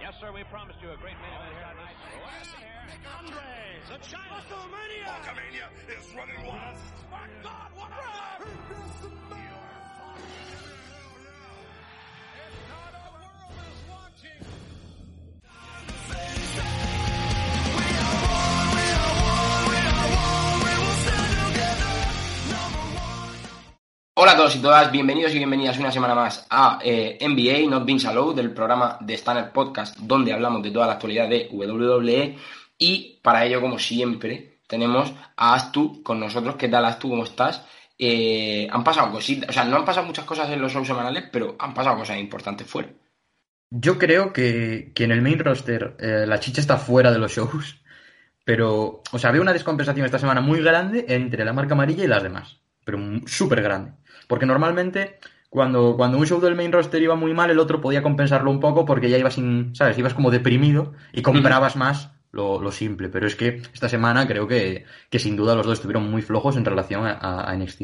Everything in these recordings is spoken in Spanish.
Yes, sir, we promised you a great main event tonight. Andre, the China WrestleMania. Hulkamania is running wild. My God, what a Hola a todos y todas, bienvenidos y bienvenidas una semana más a eh, NBA Not Being Allowed, del programa de Standard Podcast, donde hablamos de toda la actualidad de WWE. Y para ello, como siempre, tenemos a Astu con nosotros. ¿Qué tal, Astu? ¿Cómo estás? Eh, han pasado cositas, o sea, no han pasado muchas cosas en los shows semanales, pero han pasado cosas importantes fuera. Yo creo que, que en el main roster eh, la chicha está fuera de los shows, pero, o sea, veo una descompensación esta semana muy grande entre la marca amarilla y las demás, pero súper grande. Porque normalmente cuando, cuando un show del main roster iba muy mal, el otro podía compensarlo un poco porque ya ibas sin, ¿sabes? Ibas como deprimido y comprabas más lo, lo simple. Pero es que esta semana creo que, que sin duda los dos estuvieron muy flojos en relación a, a NXT.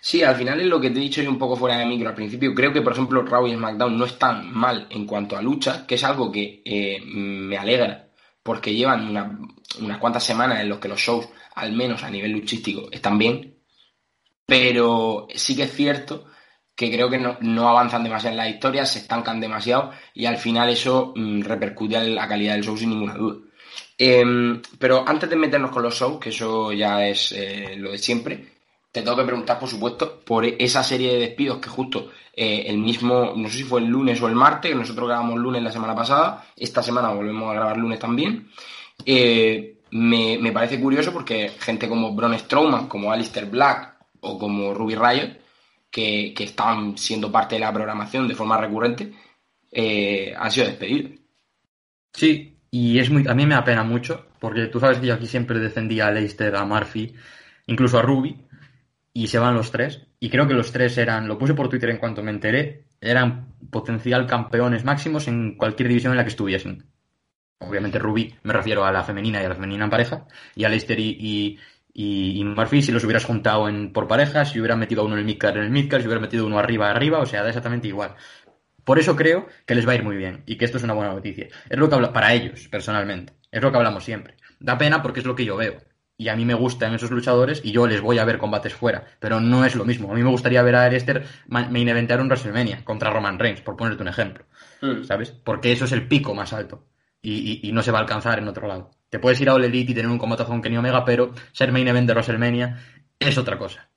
Sí, al final es lo que te he dicho yo un poco fuera de micro al principio. Creo que, por ejemplo, Raw y SmackDown no están mal en cuanto a lucha, que es algo que eh, me alegra, porque llevan una- unas cuantas semanas en los que los shows, al menos a nivel luchístico, están bien. Pero sí que es cierto que creo que no, no avanzan demasiado en las historias, se estancan demasiado y al final eso mm, repercute en la calidad del show sin ninguna duda. Em, pero antes de meternos con los shows, que eso ya es eh, lo de siempre, te tengo que preguntar, por supuesto, por esa serie de despidos que justo eh, el mismo, no sé si fue el lunes o el martes, que nosotros grabamos lunes la semana pasada, esta semana volvemos a grabar lunes también. Eh, me, me parece curioso porque gente como Braun Strowman, como Alistair Black o como Ruby Riot, que, que estaban siendo parte de la programación de forma recurrente, eh, han sido despedidos. Sí, y es muy, a mí me apena mucho, porque tú sabes que yo aquí siempre defendía a Leicester, a Murphy, incluso a Ruby, y se van los tres. Y creo que los tres eran, lo puse por Twitter en cuanto me enteré, eran potencial campeones máximos en cualquier división en la que estuviesen. Obviamente Ruby, me refiero a la femenina y a la femenina en pareja, y a Leicester y, y, y- y Murphy, si los hubieras juntado en, por parejas, si hubieran metido a uno en el midcard en el midcard, si hubieran metido uno arriba arriba, o sea, da exactamente igual. Por eso creo que les va a ir muy bien y que esto es una buena noticia. Es lo que habla para ellos, personalmente. Es lo que hablamos siempre. Da pena porque es lo que yo veo. Y a mí me gustan esos luchadores y yo les voy a ver combates fuera. Pero no es lo mismo. A mí me gustaría ver a Aleister ma- main eventar un WrestleMania contra Roman Reigns, por ponerte un ejemplo. ¿Sabes? Porque eso es el pico más alto. Y, y- y no se va a alcanzar en otro lado. Te puedes ir a All Elite y tener un combatazo con Kenny Omega, pero ser main event de WrestleMania es otra cosa.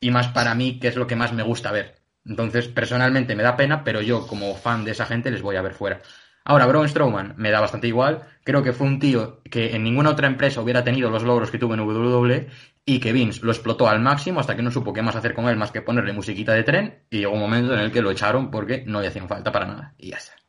Y más para mí, que es lo que más me gusta ver. Entonces, personalmente me da pena, pero yo, como fan de esa gente, les voy a ver fuera. Ahora, Braun Strowman me da bastante igual. Creo que fue un tío que en ninguna otra empresa hubiera tenido los logros que tuvo en WWE y que Vince lo explotó al máximo hasta que no supo qué más hacer con él más que ponerle musiquita de tren y llegó un momento en el que lo echaron porque no le hacían falta para nada. Y ya está.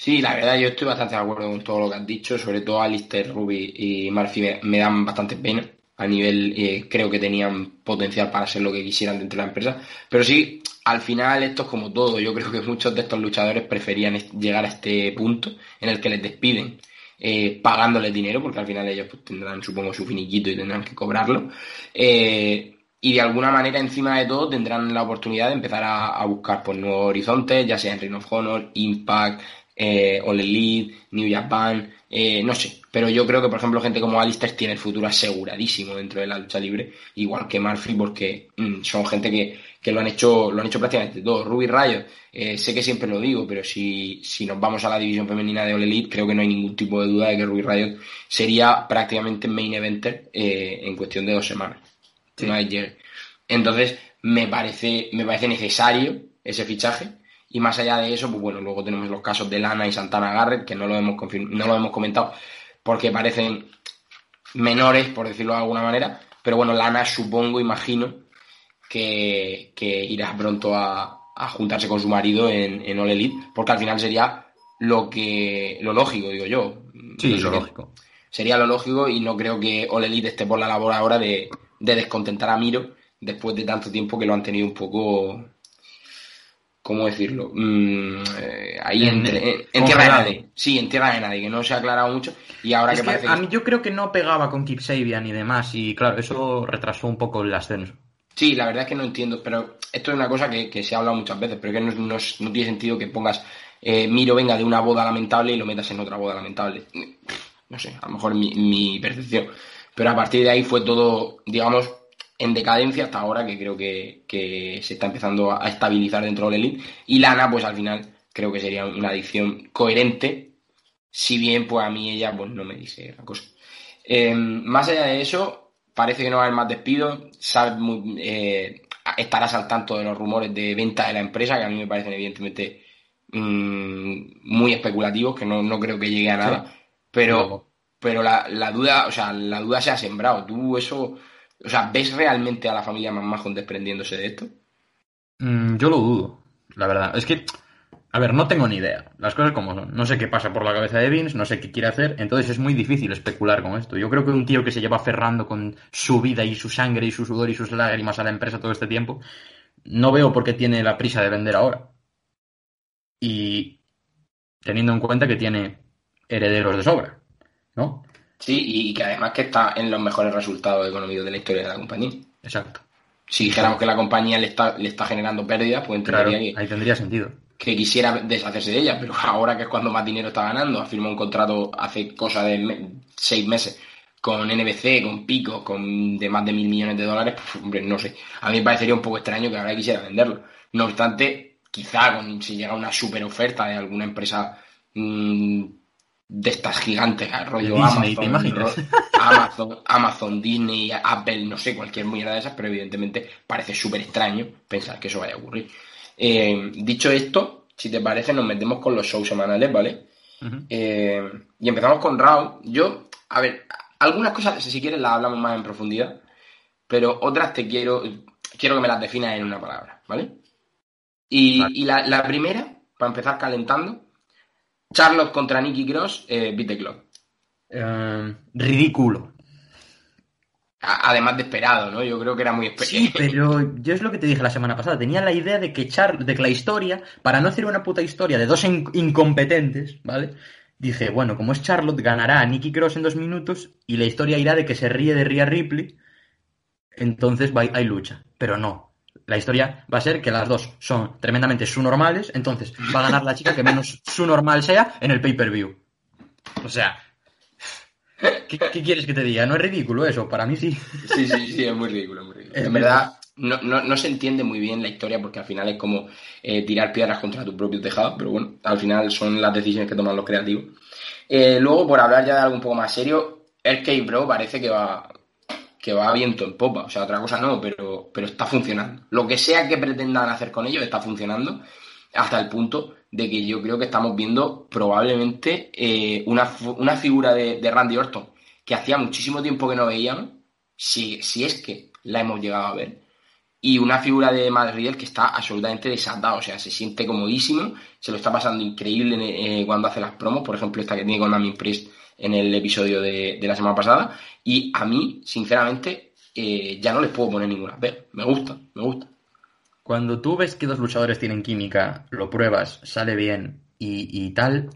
Sí, la verdad yo estoy bastante de acuerdo con todo lo que has dicho, sobre todo Alistair, Ruby y Murphy me, dan bastante pena. A nivel, eh, creo que tenían potencial para ser lo que quisieran dentro de la empresa. Pero sí, al final esto es como todo. Yo creo que muchos de estos luchadores preferían llegar a este punto en el que les despiden eh, pagándoles dinero, porque al final ellos pues, tendrán, supongo, su finiquito y tendrán que cobrarlo. Eh, y de alguna manera, encima de todo, tendrán la oportunidad de empezar a, buscar pues, nuevos horizontes, ya sea en Ring of Honor, Impact, eh, All Elite, New Japan, eh, no sé. Pero yo creo que, por ejemplo, gente como Alistair tiene el futuro aseguradísimo dentro de la lucha libre, igual que Murphy, porque mm, son gente que, que lo han hecho lo han hecho prácticamente todo. Ruby Rayo, eh, sé que siempre lo digo, pero si, si nos vamos a la división femenina de All Elite, creo que no hay ningún tipo de duda de que Ruby Riot sería prácticamente main eventer eh, en cuestión de dos semanas. Llegue. Entonces, me parece, me parece necesario ese fichaje. Y más allá de eso, pues bueno, luego tenemos los casos de Lana y Santana Garrett, que no lo hemos no lo hemos comentado porque parecen menores, por decirlo de alguna manera. Pero bueno, Lana supongo, imagino, que, que irá pronto a, a juntarse con su marido en, en All Elite, porque al final sería lo que lo lógico, digo yo. Sí, No sé lo lógico. Sería lo lógico y no creo que All Elite esté por la labor ahora de, de descontentar a Miro después de tanto tiempo que lo han tenido un poco... ¿Cómo decirlo? Mm, eh, ahí En- entre- en, en tierra de nadie. Sí, en tierra de nadie, que no se ha aclarado mucho. Y ahora Es que que parece a mí yo creo que no pegaba con Keep Sabian y demás, y claro, eso retrasó un poco el ascenso. Sí, la verdad es que no entiendo, pero esto es una cosa que, que se ha hablado muchas veces, pero que no, no- no tiene sentido que pongas eh, Miro venga de una boda lamentable y lo metas en otra boda lamentable. No sé, a lo mejor mi, mi percepción. Pero a partir de ahí fue todo, digamos, en decadencia hasta ahora, que creo que, que se está empezando a estabilizar dentro del Elite. Y Lana, pues al final, creo que sería una adición coherente, si bien, pues a mí ella, pues no me dice la cosa. Eh, más allá de eso, parece que no va a haber más despidos, muy, eh, estarás al tanto de los rumores de venta de la empresa, que a mí me parecen evidentemente mmm, muy especulativos, que no, no, creo que llegue a nada. Sí. Pero, pero la, la, duda, o sea, la duda se ha sembrado. ¿Tú eso, o sea, ves realmente a la familia McMahon desprendiéndose de esto? Mm, yo lo dudo, la verdad. Es que, a ver, no tengo ni idea. Las cosas como son. No sé qué pasa por la cabeza de Vince, no sé qué quiere hacer. Entonces es muy difícil especular con esto. Yo creo que un tío que se lleva aferrando con su vida y su sangre y su sudor y sus lágrimas a la empresa todo este tiempo, no veo por qué tiene la prisa de vender ahora. Y teniendo en cuenta que tiene herederos de sobra, ¿no? Sí, y que además que está en los mejores resultados económicos de la historia de la compañía. Exacto. Si dijéramos que la compañía le está, le está generando pérdidas, pues entendería claro, que, ahí tendría sentido. que quisiera deshacerse de ella, pero ahora que es cuando más dinero está ganando, ha firmado un contrato hace cosa de seis meses con NBC, con Pico, con de más de mil millones de dólares, pues, hombre, no sé. A mí me parecería un poco extraño que ahora quisiera venderlo. No obstante, quizá con, si llega una super oferta de alguna empresa mmm, de estas gigantes, rollo Disney, Amazon, ro Amazon, Amazon, Disney, Apple, no sé, cualquier mierda de esas, pero evidentemente parece súper extraño pensar que eso vaya a ocurrir. Eh, dicho esto, si te parece, nos metemos con los shows semanales, ¿vale? Uh -huh. eh, y empezamos con Raw. Yo, a ver, algunas cosas, si quieres, las hablamos más en profundidad, pero otras te quiero, quiero que me las definas en una palabra, ¿vale? Y, vale. y la, la, primera, para empezar calentando, Charlotte contra Nikki Cross, eh, beat the clock. Uh, ridículo. Además de esperado, ¿no? Yo creo que era muy esperado. Sí, pero yo es lo que te dije la semana pasada. Tenía la idea de que, Char de que la historia, para no hacer una puta historia de dos in incompetentes, ¿vale? Dije, bueno, como es Charlotte, ganará a Nikki Cross en dos minutos y la historia irá de que se ríe de Rhea Ripley. Entonces hay lucha. Pero no. La historia va a ser que las dos son tremendamente su-normales, entonces va a ganar la chica que menos su-normal sea en el pay-per-view. O sea, ¿Qué, ¿Qué, quieres que te diga? ¿No es ridículo eso? Para mí sí. Sí, sí, sí, es muy ridículo. Muy ridículo. En verdad, no, no, no, se entiende muy bien la historia porque al final es como eh, tirar piedras contra tu propio tejado, pero bueno, al final son las decisiones que toman los creativos. Eh, luego, por hablar ya de algo un poco más serio, el K-Bro parece que va, que va viento en popa. O sea, otra cosa no, pero, pero está funcionando. Lo que sea que pretendan hacer con ellos está funcionando hasta el punto de que yo creo que estamos viendo probablemente eh, una, una, figura de, de, Randy Orton que hacía muchísimo tiempo que no veíamos, si, es que la hemos llegado a ver, y una figura de Matt Riddle que está absolutamente desatado, o sea, se siente comodísimo, se lo está pasando increíble eh, cuando hace las promos, por ejemplo, esta que tiene con Namin Priest en el episodio de, de, la semana pasada, y a mí, sinceramente, eh, ya no les puedo poner ninguna pero me gusta, me gusta. Cuando tú ves que dos luchadores tienen química, lo pruebas, sale bien y, y tal,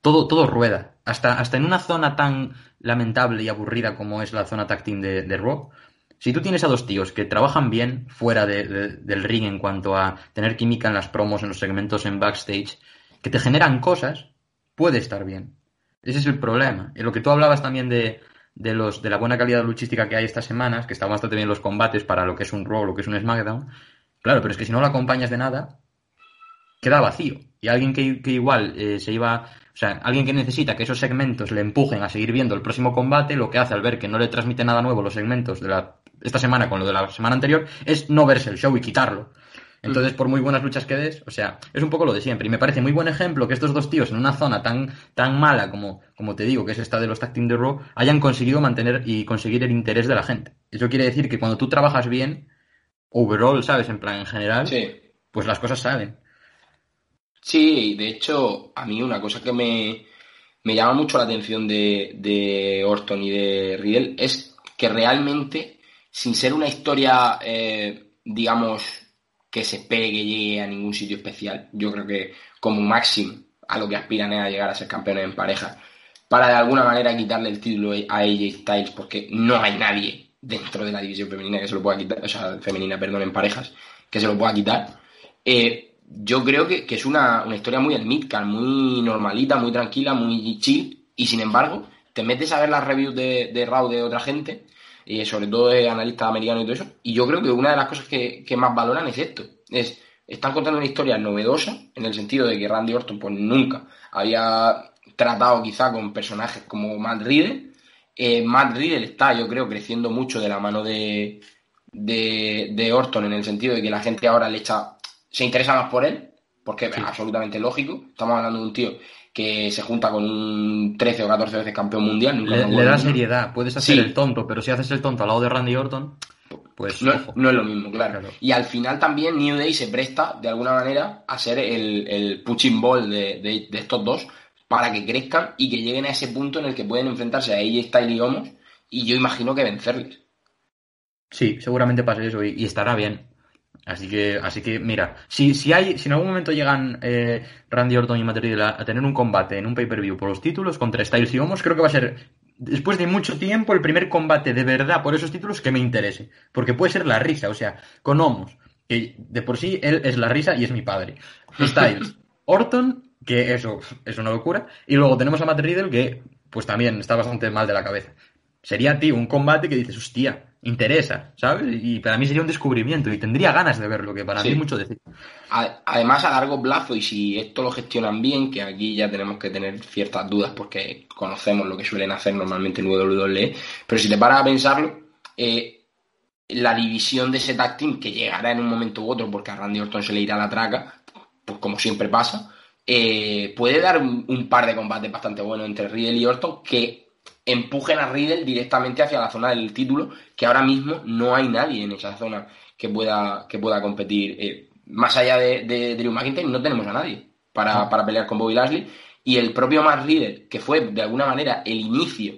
todo, todo rueda. Hasta, hasta en una zona tan lamentable y aburrida como es la zona team de, de Raw, si tú tienes a dos tíos que trabajan bien fuera de, de, del ring en cuanto a tener química en las promos, en los segmentos en backstage, que te generan cosas, puede estar bien. Ese es el problema. Y lo que tú hablabas también de, de, los, de la buena calidad luchística que hay estas semanas, que están bastante bien los combates para lo que es un Raw, lo que es un SmackDown, Claro, pero es que si no lo acompañas de nada, queda vacío. Y alguien que, que igual eh, se iba. O sea, alguien que necesita que esos segmentos le empujen a seguir viendo el próximo combate, lo que hace al ver que no le transmite nada nuevo los segmentos de la, esta semana con lo de la semana anterior, es no verse el show y quitarlo. Entonces, por muy buenas luchas que des, o sea, es un poco lo de siempre. Y me parece muy buen ejemplo que estos dos tíos en una zona tan, tan mala como, como te digo, que es esta de los tag team de Raw, hayan conseguido mantener y conseguir el interés de la gente. Eso quiere decir que cuando tú trabajas bien, overall, ¿sabes? En plan, en general, sí. pues las cosas salen. Sí, de hecho, a mí una cosa que me, me llama mucho la atención de, de, Orton y de Riddle es que realmente, sin ser una historia, eh, digamos, que se espere que llegue a ningún sitio especial, yo creo que como máximo a lo que aspiran es a llegar a ser campeones en pareja, para de alguna manera quitarle el título a AJ Styles, porque no hay nadie dentro de la división femenina que se lo pueda quitar, o sea, femenina, perdón, en parejas, que se lo pueda quitar. Eh, yo creo que, que es una, una, historia muy el muy normalita, muy tranquila, muy chill, y sin embargo, te metes a ver las reviews de, de Raw de otra gente, y sobre todo de analistas americanos y todo eso, y yo creo que una de las cosas que, que más valoran es esto, es, están contando una historia novedosa, en el sentido de que Randy Orton pues nunca había tratado quizá con personajes como Matt Riddle, eh, Matt Riddle está, yo creo, creciendo mucho de la mano de, de, de, Orton en el sentido de que la gente ahora le echa, se interesa más por él, porque es absolutamente lógico. Estamos hablando de un tío que se junta con un 13 o 14 veces campeón mundial. le, le da seriedad, puedes hacer sí. el tonto, pero si haces el tonto al lado de Randy Orton, pues no, no es lo mismo, claro. claro. Y al final también New Day se presta de alguna manera a ser el, el punching ball de, de, de estos dos para que crezcan y que lleguen a ese punto en el que pueden enfrentarse a AJ Styles y Homos y yo imagino que vencerles. Sí, seguramente pase eso y, y, estará bien. Así que, así que mira, si, si hay, si en algún momento llegan eh, Randy Orton y Matt Riddle a, a, tener un combate en un pay-per-view por los títulos contra Styles y Homos, creo que va a ser, después de mucho tiempo, el primer combate de verdad por esos títulos que me interese. Porque puede ser la risa, o sea, con Homos, que de por sí él es la risa y es mi padre. Styles, Orton que eso es una locura. Y luego tenemos a Matt Riddle, que pues también está bastante mal de la cabeza. Sería, tío, un combate que dices, hostia, interesa, ¿sabes? Y para mí sería un descubrimiento y tendría ganas de verlo, que para sí. mí es mucho decir. Además, a largo plazo, y si esto lo gestionan bien, que aquí ya tenemos que tener ciertas dudas porque conocemos lo que suelen hacer normalmente en WWE, pero si te paras a pensarlo, eh, la división de ese tag team que llegará en un momento u otro, porque a Randy Orton se le irá la traca, pues como siempre pasa, eh, puede dar un, un, par de combates bastante buenos entre Riddle y Orton que empujen a Riddle directamente hacia la zona del título, que ahora mismo no hay nadie en esa zona que pueda, que pueda competir. Eh, más allá de, de, Drew McIntyre, no tenemos a nadie para, Ah. para pelear con Bobby Lashley. Y el propio Matt Riddle, que fue de alguna manera el inicio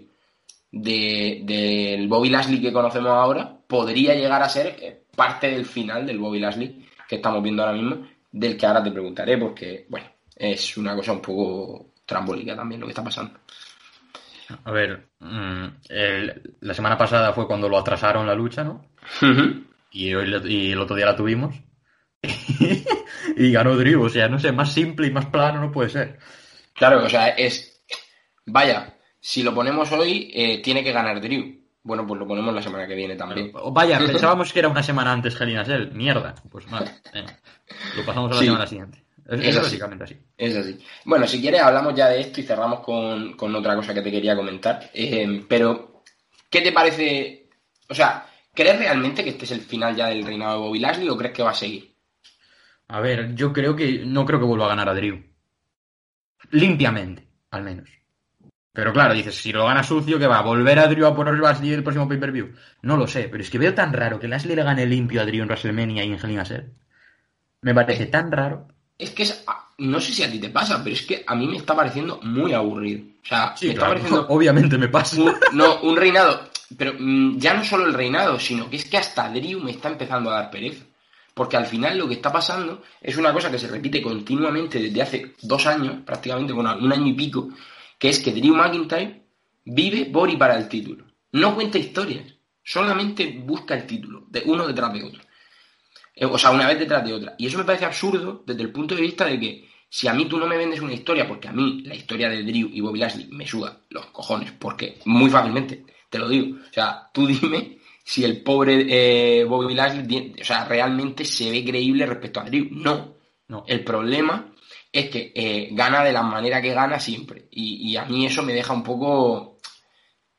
del de, Bobby Lashley que conocemos ahora, podría llegar a ser eh, parte del final del Bobby Lashley que estamos viendo ahora mismo, del que ahora te preguntaré, porque, bueno, es una cosa un poco trambólica también lo que está pasando. A ver, el, la semana pasada fue cuando lo atrasaron la lucha, ¿no? Uh -huh. y, hoy, y el otro día la tuvimos. y ganó Drew, o sea, no sé, más simple y más plano no puede ser. Claro, o sea, es. Vaya, si lo ponemos hoy, eh, tiene que ganar Drew. Bueno, pues lo ponemos la semana que viene también. Pero, vaya, pensábamos que era una semana antes Hell in a Cell. Mierda. Pues venga. Lo pasamos a la sí. semana siguiente. Es, es, es básicamente así. Es así. Bueno, si quieres hablamos ya de esto y cerramos con, con otra cosa que te quería comentar. Eh, pero, ¿qué te parece? O sea, ¿crees realmente que este es el final ya del reinado de Bobby Lashley o crees que va a seguir? A ver, yo creo que no creo que vuelva a ganar a Drew. Limpiamente, al menos. Pero claro, dices, si lo gana sucio, ¿qué va? ¿A volver a Drew a por Lashley el próximo pay-per-view? No lo sé, pero es que veo tan raro que Lashley le gane limpio a Drew en WrestleMania y en Hell in a Cell. Me parece Eh, tan raro. Es que es, no sé si a ti te pasa, pero es que a mí me está pareciendo muy aburrido. O sea, Sí, me está pareciendo obviamente me pasa. un, no, un reinado. Pero mm, ya no solo el reinado, sino que es que hasta Drew me está empezando a dar pereza. Porque al final lo que está pasando es una cosa que se repite continuamente desde hace dos años, prácticamente con un año y pico, que es que Drew McIntyre vive por y para el título. No cuenta historias, solamente busca el título, de uno detrás de otro. Eh, O sea, una vez detrás de otra. Y eso me parece absurdo desde el punto de vista de que si a mí tú no me vendes una historia, porque a mí la historia de Drew y Bobby Lashley me suda los cojones, porque muy fácilmente, te lo digo. O sea, tú dime si el pobre eh, Bobby Lashley, o sea, realmente se ve creíble respecto a Drew. No. No. El problema es que eh, gana de la manera que gana siempre. Y, y a mí eso me deja un poco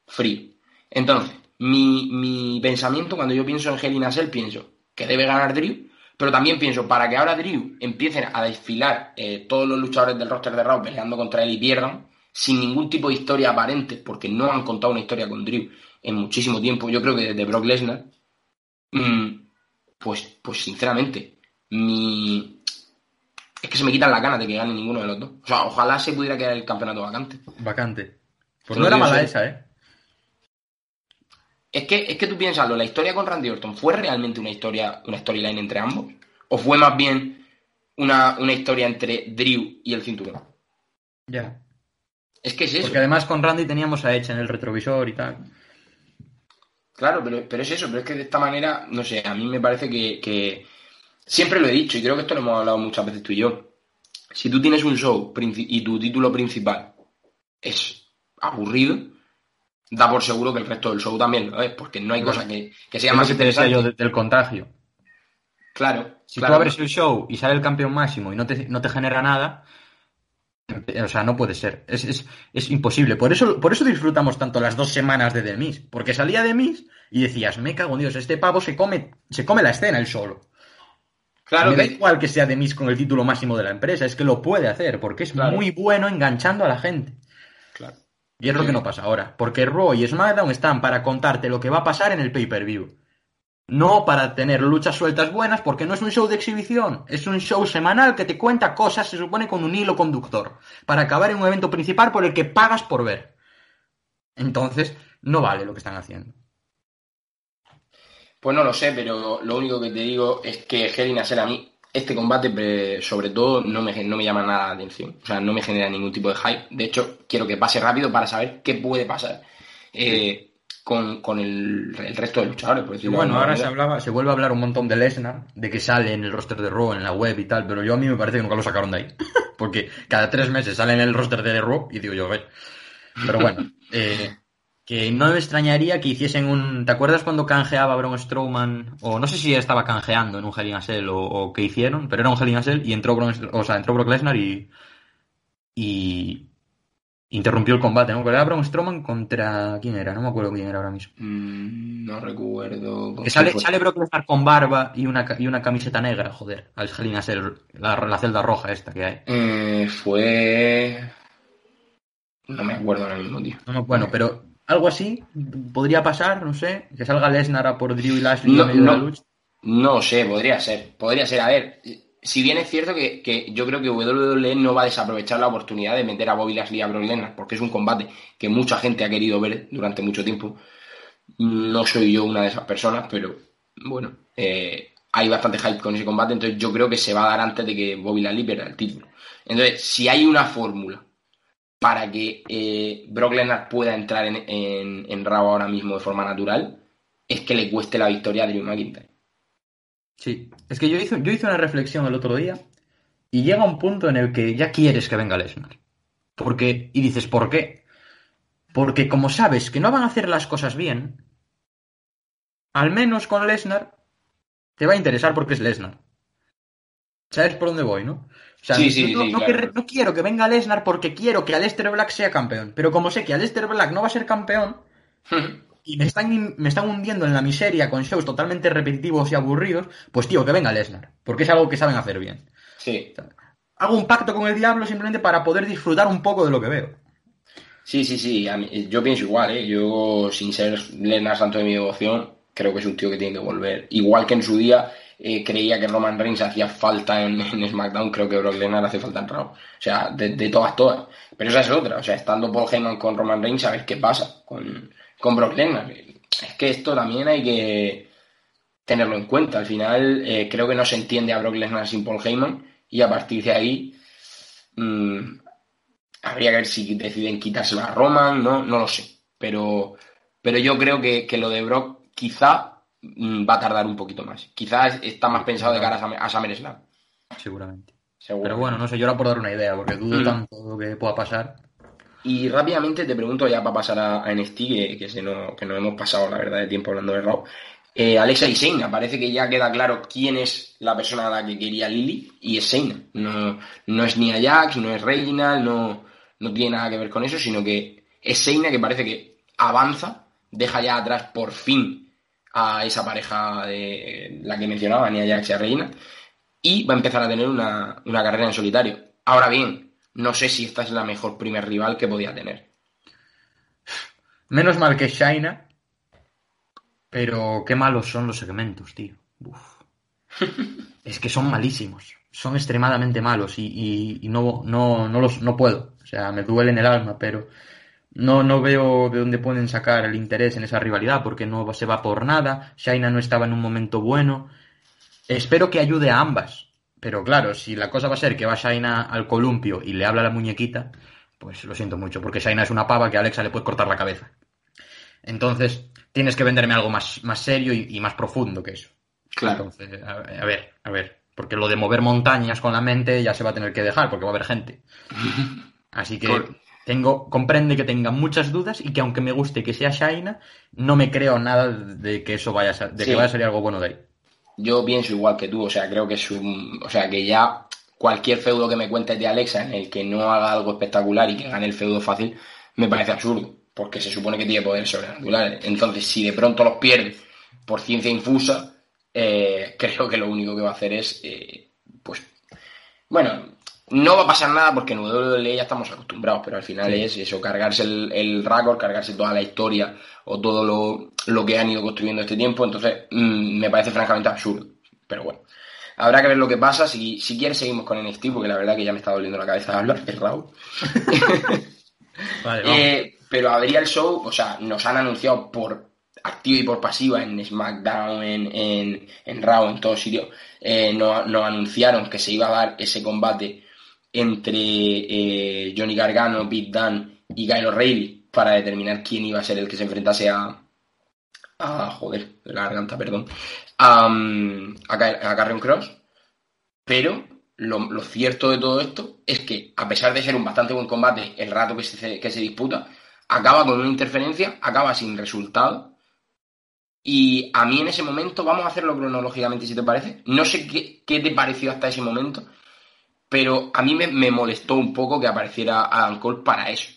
frío. Entonces, mi, mi pensamiento cuando yo pienso en Hell in a Cell, pienso que debe ganar Drew, pero también pienso para que ahora Drew empiecen a desfilar eh, todos los luchadores del roster de Raw peleando contra él y pierdan, sin ningún tipo de historia aparente, porque no han contado una historia con Drew en muchísimo tiempo, yo creo que desde Brock Lesnar, mm, pues, pues sinceramente, mi... es que se me quitan las ganas de que gane ninguno de los dos. O sea, ojalá se pudiera quedar el campeonato vacante. Vacante. Pues no era mala esa, ¿eh? Es que, es que tú piénsalo, la historia con Randy Orton fue realmente una historia, una storyline entre ambos, o fue más bien una, una historia entre Drew y el cinturón. Ya. Es que es eso. Porque además con Randy teníamos a Edge en el retrovisor y tal. Claro, pero, pero es eso, pero es que de esta manera, no sé, a mí me parece que, que siempre lo he dicho y creo que esto lo hemos hablado muchas veces tú y yo. Si tú tienes un show y tu título principal es aburrido, da por seguro que el resto del show también lo es, porque no hay cosa que, que sea más que te decía yo del contagio. Claro. Si claro. tú abres el show y sale el campeón máximo y no te, no te genera nada, o sea, no puede ser. Es, es, es, imposible. Por eso, por eso disfrutamos tanto las dos semanas de The Miz. Porque salía The Miz y decías, me cago en Dios, este pavo se come, se come la escena él solo. Claro me que... da igual que sea The Miz con el título máximo de la empresa, es que lo puede hacer, porque es Claro. muy bueno enganchando a la gente. Y es lo que no pasa ahora. Porque Raw y SmackDown están para contarte lo que va a pasar en el pay-per-view. No para tener luchas sueltas buenas, porque no es un show de exhibición. Es un show semanal que te cuenta cosas, se supone, con un hilo conductor. Para acabar en un evento principal por el que pagas por ver. Entonces, no vale lo que están haciendo. Pues no lo sé, pero lo único que te digo es que Hell in a mí, este combate, sobre todo, no me, no me llama nada la atención. O sea, no me genera ningún tipo de hype. De hecho, quiero que pase rápido para saber qué puede pasar eh, con, con el, el resto de luchadores. Por decirlo bueno, ahora se, hablaba, se vuelve a hablar un montón de Lesnar, de que sale en el roster de Raw, en la web y tal, pero yo a mí me parece que nunca lo sacaron de ahí. Porque cada tres meses sale en el roster de Raw y digo yo, ve. Pero bueno, eh, que no me extrañaría que hiciesen un... ¿Te acuerdas cuando canjeaba Braun Strowman? O no sé si estaba canjeando en un Hell in a Cell o, o qué hicieron, pero era un Hell in a Cell y entró, Braun o sea, entró Brock Lesnar y... y interrumpió el combate, ¿no? Pero era Braun Strowman contra... ¿Quién era? No me acuerdo quién era ahora mismo. Mm, no recuerdo. Que sale, fue. sale Brock Lesnar con barba y una, y una camiseta negra, joder, al Hell in a Cell, la, la celda roja esta que hay. Eh, fue. No me acuerdo ahora mismo, tío. No, no, bueno, pero algo así podría pasar, no sé, que salga Lesnar a por Drew y Lashley No, en medio de la no. lucha. No sé, podría ser. Podría ser. A ver, si bien es cierto que, que yo creo que WWE no va a desaprovechar la oportunidad de meter a Bobby Lashley a Brock Lesnar, porque es un combate que mucha gente ha querido ver durante mucho tiempo. No soy yo una de esas personas, pero bueno, eh, hay bastante hype con ese combate, entonces yo creo que se va a dar antes de que Bobby Lashley pierda el título. Entonces, si hay una fórmula para que eh, Brock Lesnar pueda entrar en, en, Raw ahora mismo de forma natural, es que le cueste la victoria a Drew McIntyre. Sí, es que yo hice, yo hice una reflexión el otro día y llega un punto en el que ya quieres que venga Lesnar. Porque, y dices, ¿por qué? Porque como sabes que no van a hacer las cosas bien, al menos con Lesnar te va a interesar porque es Lesnar. ¿Sabes por dónde voy, no? O sea, Sí, sí, no, sí, no claro. querré- no quiero que venga Lesnar porque quiero que Aleister Black sea campeón. Pero como sé que Aleister Black no va a ser campeón, y me están, me están hundiendo en la miseria con shows totalmente repetitivos y aburridos, pues tío, que venga Lesnar, porque es algo que saben hacer bien. Sí, Hago un pacto con el diablo simplemente para poder disfrutar un poco de lo que veo. sí, sí, sí. mí- yo pienso igual, ¿eh? Yo, sin ser Lesnar santo de mi devoción, creo que es un tío que tiene que volver. Igual que en su día creía que Roman Reigns hacía falta en, SmackDown, creo que Brock Lesnar hace falta en Raw. O sea, de, todas, todas. Pero esa es otra. O sea, estando Paul Heyman con Roman Reigns, a ver qué pasa con, con Brock Lesnar. Es que esto también hay que tenerlo en cuenta. Al final, eh, creo que no se entiende a Brock Lesnar sin Paul Heyman. Y a partir de ahí, mm, habría que ver si deciden quitárselo a Roman, no, no lo sé. Pero, pero yo creo que, que lo de Brock quizá va a tardar un poquito más. Quizás está más pensado de cara a, Summer- a SummerSlam. Seguramente. Seguro. Pero bueno, no sé, yo era por dar una idea, porque dudo Mm. tanto lo que pueda pasar. Y rápidamente te pregunto, ya para pasar a, a NXT, que, que, se no, que nos hemos pasado, la verdad, de tiempo hablando de Raw. Eh, Alexa y Shayna, parece que ya queda claro quién es la persona a la que quería Lily, y es Shayna. No, no es ni Ajax, no es Reginald, no, no tiene nada que ver con eso, sino que es Shayna que parece que avanza, deja ya atrás por fin a esa pareja de la que mencionaba, ni Ajax y a Reginald, y va a empezar a tener una, una carrera en solitario. Ahora bien, no sé si esta es la mejor primer rival que podía tener. Menos mal que Shaina, pero qué malos son los segmentos, tío. Uf. Es que son malísimos. Son extremadamente malos y, y- y no, no, no, los, no puedo. O sea, me duele en el alma, pero no, no veo de dónde pueden sacar el interés en esa rivalidad porque no se va por nada. Shaina no estaba en un momento bueno. Espero que ayude a ambas. Pero claro, si la cosa va a ser que va Shaina al columpio y le habla a la muñequita, pues lo siento mucho, porque Shaina es una pava que a Alexa le puede cortar la cabeza. Entonces, tienes que venderme algo más, más serio y, y más profundo que eso. Claro. Entonces, a, a ver, a ver. Porque lo de mover montañas con la mente ya se va a tener que dejar, porque va a haber gente. Así que Cor- tengo, comprende que tenga muchas dudas y que aunque me guste que sea Shaina, no me creo nada de que eso vaya a, de Sí. que vaya a salir algo bueno de ahí. Yo pienso igual que tú, o sea, creo que es un. O sea, que ya cualquier feudo que me cuentes de Alexa en el que no haga algo espectacular y que gane el feudo fácil, me parece absurdo, porque se supone que tiene poderes sobrenaturales. Entonces, si de pronto los pierde por ciencia infusa, eh, creo que lo único que va a hacer es. eh, pues. Bueno, no va a pasar nada porque en WWE ya estamos acostumbrados, pero al final Sí. es eso, cargarse el, el récord, cargarse toda la historia o todo lo, lo que han ido construyendo este tiempo, entonces mm, me parece francamente absurdo. Pero bueno, habrá que ver lo que pasa. Si, si quieres seguimos con NXT, porque la verdad que ya me está doliendo la cabeza de hablar, es Raúl. Vale. Eh, pero habría el show, o sea, nos han anunciado por activa y por pasiva en SmackDown, en, en, en Raw, en todos sitios, eh, nos, nos anunciaron que se iba a dar ese combate entre eh, Johnny Gargano, Pete Dunne y Kyle O'Reilly para determinar quién iba a ser el que se enfrentase a, a joder, la garganta, perdón, a, a, a Carrion Cross, pero lo, lo cierto de todo esto es que, a pesar de ser un bastante buen combate el rato que se, que se disputa, acaba con una interferencia, acaba sin resultado. Y a mí en ese momento, vamos a hacerlo cronológicamente si te parece. No sé qué, qué te pareció hasta ese momento, pero a mí me, me molestó un poco que apareciera Adam Cole para eso.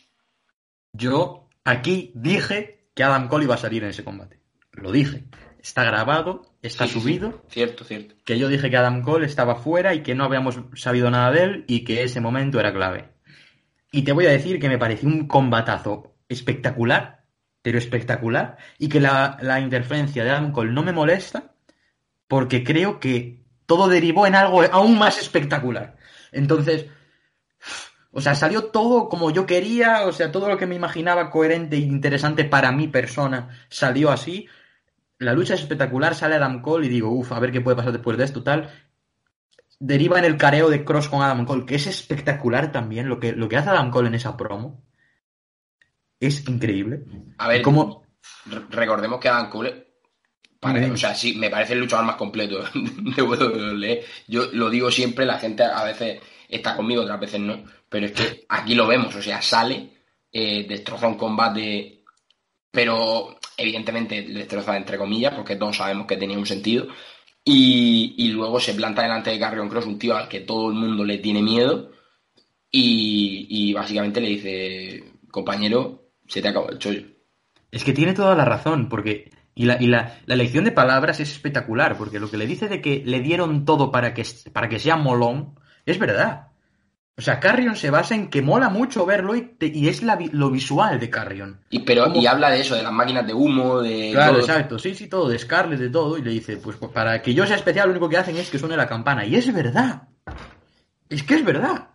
Yo aquí dije que Adam Cole iba a salir en ese combate. Lo dije. Está grabado, está Sí, sí, sí. subido. Cierto, cierto. Que yo dije que Adam Cole estaba fuera y que no habíamos sabido nada de él y que ese momento era clave. Y te voy a decir que me pareció un combatazo espectacular, pero espectacular, y que la, la interferencia de Adam Cole no me molesta porque creo que todo derivó en algo aún más espectacular. Entonces, o sea, salió todo como yo quería, o sea, todo lo que me imaginaba coherente e interesante para mi persona salió así. La lucha es espectacular, sale Adam Cole y digo, uff, a ver qué puede pasar después de esto, tal. Deriva en el careo de Cross con Adam Cole, que es espectacular también. Lo que, lo que hace Adam Cole en esa promo es increíble. A ver, Como, re- recordemos que Adam Cole, o sea, sí, me parece el luchador más completo de WWE. Yo lo digo siempre, la gente a veces está conmigo, otras veces no, pero es que aquí lo vemos, o sea, sale, eh, destroza un combate, pero evidentemente destroza entre comillas, porque todos sabemos que tenía un sentido, y, y luego se planta delante de Carrion Cross, un tío al que todo el mundo le tiene miedo, y, y básicamente le dice, compañero, se te acabó el chollo. Es que tiene toda la razón, porque. Y, la, y la, la elección de palabras es espectacular, porque lo que le dice de que le dieron todo para que, para que sea molón, es verdad. O sea, Carrion se basa en que mola mucho verlo y, te- y es la lo visual de Carrion. Y, pero, ¿Cómo? y habla de eso, de las máquinas de humo, de Claro, todo. exacto, sí, sí, todo, de Scarlett, de todo, y le dice, pues, pues, para que yo sea especial lo único que hacen es que suene la campana. Y es verdad. Es que es verdad.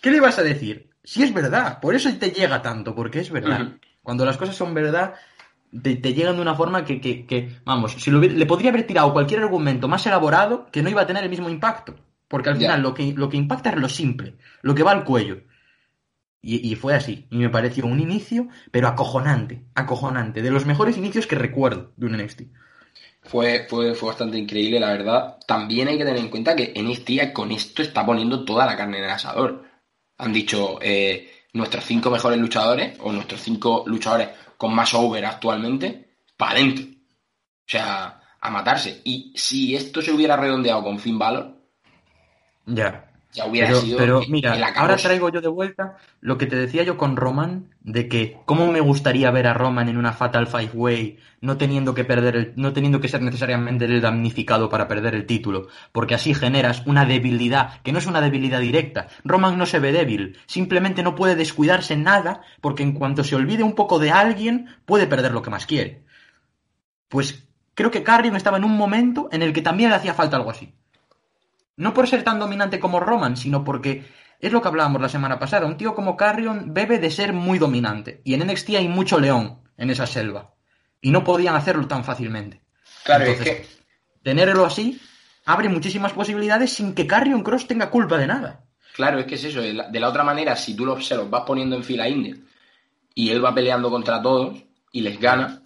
¿Qué le vas a decir? Si es verdad, por eso te llega tanto, porque es verdad. Cuando las cosas son verdad, te, te llegan de una forma que, que- que, vamos, si lo hubiera- le podría haber tirado cualquier argumento más elaborado que no iba a tener el mismo impacto. Porque al final lo que, lo que impacta es lo simple, lo que va al cuello. Y, y fue así. Y me pareció un inicio, pero acojonante, acojonante. De los mejores inicios que recuerdo de un NXT. Fue, fue, fue bastante increíble, la verdad. También hay que tener en cuenta que NXT con esto está poniendo toda la carne en el asador. Han dicho eh, nuestros cinco mejores luchadores, o nuestros cinco luchadores con más over actualmente, para adentro. O sea, a matarse. Y si esto se hubiera redondeado con Finn Balor, Ya. Ya hubiera Pero, sido pero el mira, ahora traigo yo de vuelta lo que te decía yo con Roman, de que cómo me gustaría ver a Roman en una Fatal Five Way, no teniendo que perder el, no teniendo que ser necesariamente el damnificado para perder el título, porque así generas una debilidad, que no es una debilidad directa. Roman no se ve débil, simplemente no puede descuidarse en nada, porque en cuanto se olvide un poco de alguien, puede perder lo que más quiere. Pues creo que Carrion estaba en un momento en el que también le hacía falta algo así. No por ser tan dominante como Roman, sino porque es lo que hablábamos la semana pasada. Un tío como Carrion bebe de ser muy dominante. Y en NXT hay mucho león en esa selva. Y no podían hacerlo tan fácilmente. Claro, Entonces, es que Tenerlo así abre muchísimas posibilidades sin que Carrion Cross tenga culpa de nada. Claro, es que es eso. De la, de la otra manera, si tú lo- se los vas poniendo en fila india y él va peleando contra todos y les gana,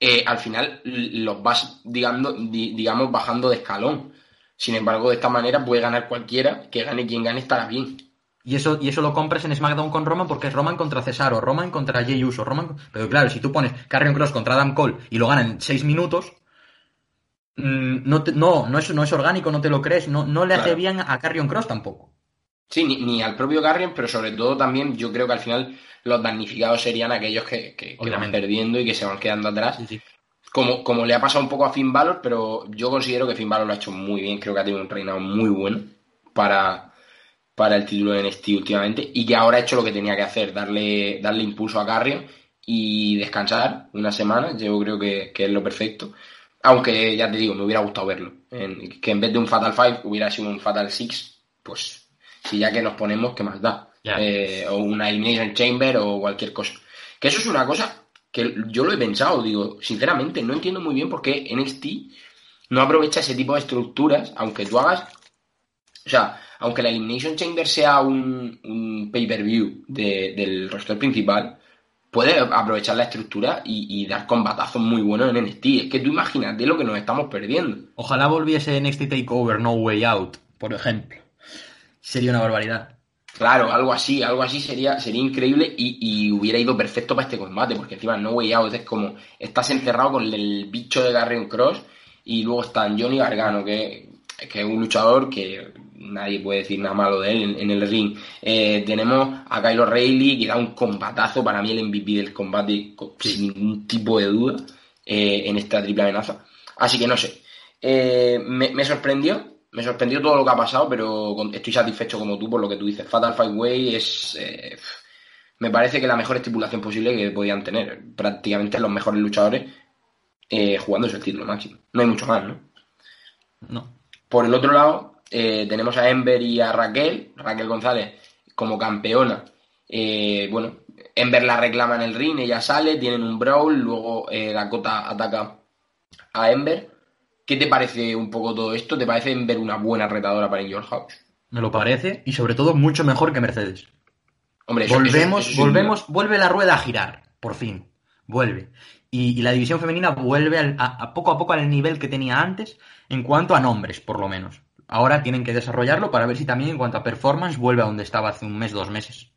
eh, al final los vas, digamos, digamos, bajando de escalón. Sin embargo, de esta manera puede ganar cualquiera, que gane quien gane estará bien. Y eso, y eso lo compras en SmackDown con Roman porque es Roman contra Cesaro, Roman contra Jey Uso, Roman... Pero claro, si tú pones Carrion Cross contra Adam Cole y lo ganan en 6 minutos, mm, no, no, no, es, no es orgánico, no te lo crees, no, no le hace bien a Carrion Cross tampoco. Sí, ni, al propio Carrion, pero sobre todo también yo creo que al final los damnificados serían aquellos que, que, van perdiendo y que se van quedando atrás. Como, como le ha pasado un poco a Finn Balor, pero yo considero que Finn Balor lo ha hecho muy bien, creo que ha tenido un reinado muy bueno para, para el título de NXT últimamente y que ahora ha hecho lo que tenía que hacer, darle, darle impulso a Carrion y descansar una semana, yo creo que, es lo perfecto. Aunque ya te digo, me hubiera gustado verlo. que en vez de un Fatal Five hubiera sido un Fatal Six, pues si ya que nos ponemos, ¿qué más da? Eh, o una Elimination Chamber o cualquier cosa. Que eso es una cosa que yo lo he pensado, digo, sinceramente, no entiendo muy bien por qué NXT no aprovecha ese tipo de estructuras, aunque tú hagas. O sea, aunque la Elimination Chamber sea un, pay-per-view del roster principal, puede aprovechar la estructura y, dar combatazos muy buenos en NXT. Es que tú imagínate lo que nos estamos perdiendo. Ojalá volviese NXT Takeover No Way Out, por ejemplo. Sería una barbaridad. Claro, algo así, algo así sería, sería increíble y, hubiera ido perfecto para este combate, porque encima No Way Out es como, estás encerrado con el bicho de Garrion Cross y luego está Johnny Gargano, que, que es un luchador que nadie puede decir nada malo de él en, el ring. Eh, tenemos a Kylo Reilly, que da un combatazo, para mí el MVP del combate, sin ningún tipo de duda, eh, en esta triple amenaza. Así que no sé. Eh, me, sorprendió, me sorprendió todo lo que ha pasado, pero estoy satisfecho como tú por lo que tú dices. Fatal Five Way es. me parece que la mejor estipulación posible que podían tener. Prácticamente los mejores luchadores jugándose el título máximo. No hay mucho más, ¿no? No. Por el otro lado, eh, tenemos a Ember y a Raquel, Raquel González como campeona. Eh, bueno, Ember la reclama en el ring, ella sale, tienen un brawl, luego eh, Dakota ataca a Ember. ¿Qué te parece un poco todo esto? ¿Te parece Ember una buena retadora para Your House? Me lo parece, y sobre todo mucho mejor que Mercedes. Hombre, volvemos, volvemos, vuelve la rueda a girar, por fin. Vuelve. Y, la división femenina vuelve a, poco a poco al nivel que tenía antes, en cuanto a nombres, por lo menos. Ahora tienen que desarrollarlo para ver si también en cuanto a performance vuelve a donde estaba hace un mes, dos meses.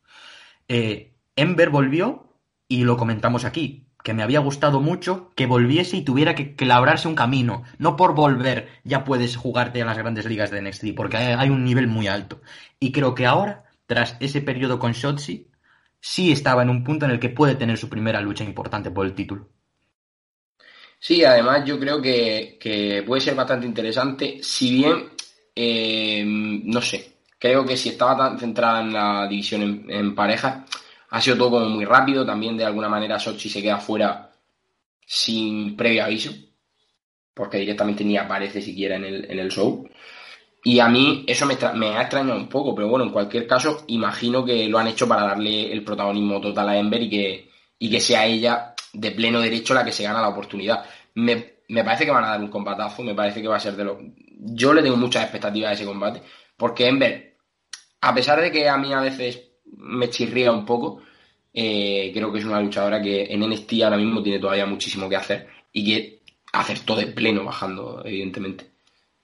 Eh, Ember volvió y lo comentamos aquí, que me había gustado mucho que volviese y tuviera que, labrarse un camino. No por volver ya puedes jugarte a las grandes ligas de NXT, porque hay, un nivel muy alto. Y creo que ahora, tras ese periodo con Shotzi, sí estaba en un punto en el que puede tener su primera lucha importante por el título. Sí, además yo creo que, puede ser bastante interesante, si bien eh, no sé, creo que si estaba tan centrada en la división en, pareja, ha sido todo como muy rápido. También de alguna manera Sochi se queda fuera sin previo aviso, porque directamente ni aparece siquiera en el, en el show. Y a mí eso me, me, ha extrañado un poco, pero bueno, en cualquier caso, imagino que lo han hecho para darle el protagonismo total a Ember y que, y que sea ella de pleno derecho la que se gana la oportunidad. Me, me parece que van a dar un combatazo, me parece que va a ser de lo, yo le tengo muchas expectativas a ese combate. Porque Ember, a pesar de que a mí a veces me chirría un poco, eh, creo que es una luchadora que en NXT ahora mismo tiene todavía muchísimo que hacer y que hacer todo de pleno bajando, evidentemente.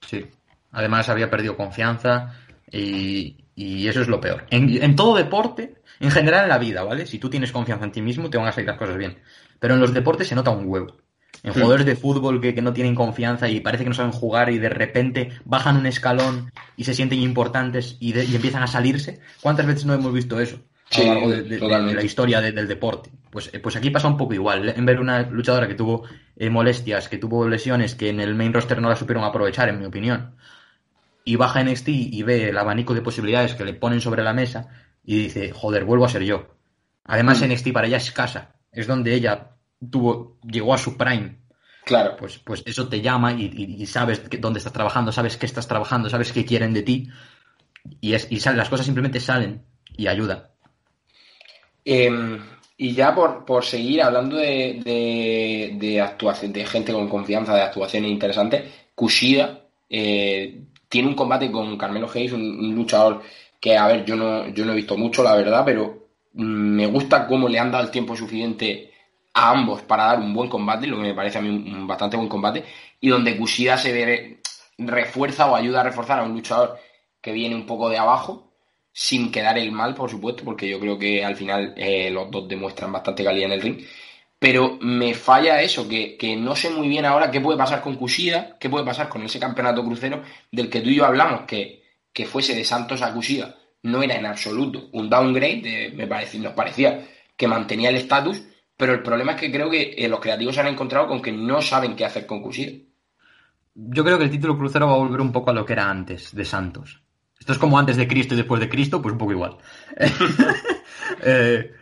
Sí. Además había perdido confianza y, eso es lo peor. En, en, todo deporte, en general en la vida, ¿vale? Si tú tienes confianza en ti mismo, te van a salir las cosas bien. Pero en los deportes se nota un huevo en jugadores de fútbol que, no tienen confianza y parece que no saben jugar y de repente bajan un escalón y se sienten importantes y, empiezan a salirse. ¿Cuántas veces no hemos visto eso? a lo largo de, la historia del deporte. Pues, eh, pues aquí pasa un poco igual. En ver una luchadora que tuvo eh, molestias, que tuvo lesiones, que en el main roster no la supieron aprovechar, en mi opinión, y baja en NXT y ve el abanico de posibilidades que le ponen sobre la mesa y dice, joder, vuelvo a ser yo. Además, mm. NXT para ella es casa. Es donde ella tuvo, llegó a su prime. Claro. Pues, pues eso te llama y, sabes dónde estás trabajando, sabes qué estás trabajando, sabes qué quieren de ti. Y, es, y las cosas simplemente salen y ayuda. Em, y ya por, por seguir hablando de, de, actuación, de gente con confianza, de actuaciones interesantes, Kushida eh, tiene un combate con Carmelo Hayes, un, luchador que, a ver, yo no, yo no he visto mucho, la verdad, pero mm, me gusta cómo le han dado el tiempo suficiente a ambos para dar un buen combate, lo que me parece a mí un bastante buen combate, y donde Kushida se ve, refuerza o ayuda a reforzar a un luchador que viene un poco de abajo, sin quedar el mal, por supuesto, porque yo creo que al final eh, los dos demuestran bastante calidad en el ring. Pero me falla eso, que, que, no sé muy bien ahora qué puede pasar con Kushida, qué puede pasar con ese campeonato crucero del que tú y yo hablamos, que, que fuese de Santos a Kushida. No era en absoluto un downgrade, me parecía, nos parecía que mantenía el estatus, pero el problema es que creo que eh, los creativos se han encontrado con que no saben qué hacer con Kushida. Yo creo que el título crucero va a volver un poco a lo que era antes de Santos. Esto es como antes de Cristo y después de Cristo, pues un poco igual. eh,